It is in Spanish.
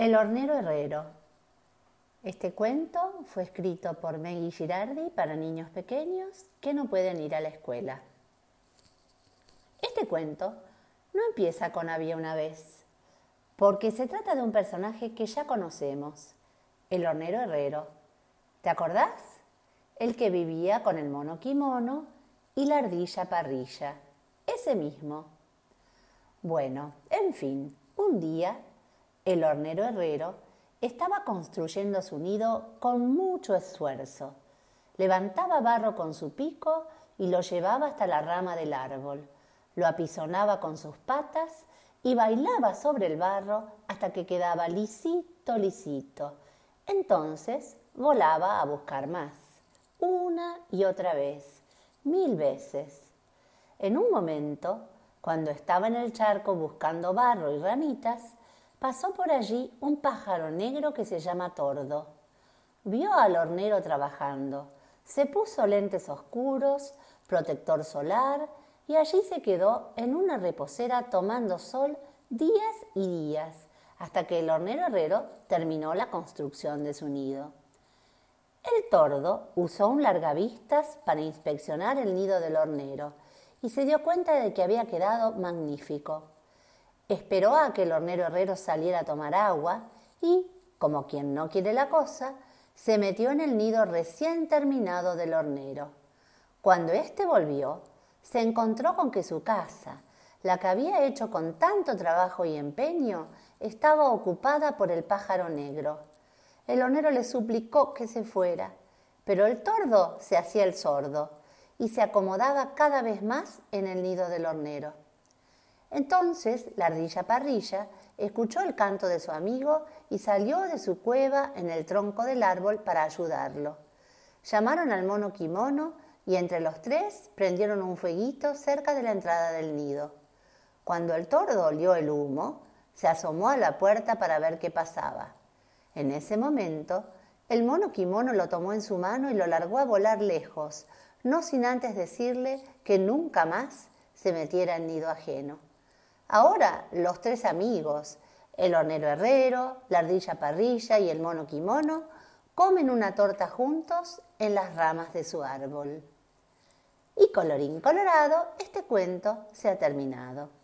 El hornero herrero. Este cuento fue escrito por Maggie Girardi para niños pequeños que no pueden ir a la escuela. Este cuento no empieza con había una vez, porque se trata de un personaje que ya conocemos, el hornero herrero. ¿Te acordás? El que vivía con el mono kimono y la ardilla parrilla. Ese mismo. Bueno, en fin, un día el hornero herrero estaba construyendo su nido con mucho esfuerzo. Levantaba barro con su pico y lo llevaba hasta la rama del árbol. Lo apisonaba con sus patas y bailaba sobre el barro hasta que quedaba lisito, lisito. Entonces volaba a buscar más, una y otra vez, mil veces. En un momento, cuando estaba en el charco buscando barro y ramitas, pasó por allí un pájaro negro que se llama tordo. Vio al hornero trabajando, se puso lentes oscuros, protector solar y allí se quedó en una reposera tomando sol días y días, hasta que el hornero herrero terminó la construcción de su nido. El tordo usó un largavistas para inspeccionar el nido del hornero y se dio cuenta de que había quedado magnífico. Esperó a que el hornero herrero saliera a tomar agua y, como quien no quiere la cosa, se metió en el nido recién terminado del hornero. Cuando éste volvió, se encontró con que su casa, la que había hecho con tanto trabajo y empeño, estaba ocupada por el pájaro negro. El hornero le suplicó que se fuera, pero el tordo se hacía el sordo y se acomodaba cada vez más en el nido del hornero. Entonces la ardilla parrilla escuchó el canto de su amigo y salió de su cueva en el tronco del árbol para ayudarlo. Llamaron al mono kimono y entre los tres prendieron un fueguito cerca de la entrada del nido. Cuando el tordo olió el humo, se asomó a la puerta para ver qué pasaba. En ese momento, el mono kimono lo tomó en su mano y lo largó a volar lejos, no sin antes decirle que nunca más se metiera en nido ajeno. Ahora los tres amigos, el hornero herrero, la ardilla parrilla y el mono kimono, comen una torta juntos en las ramas de su árbol. Y colorín colorado, este cuento se ha terminado.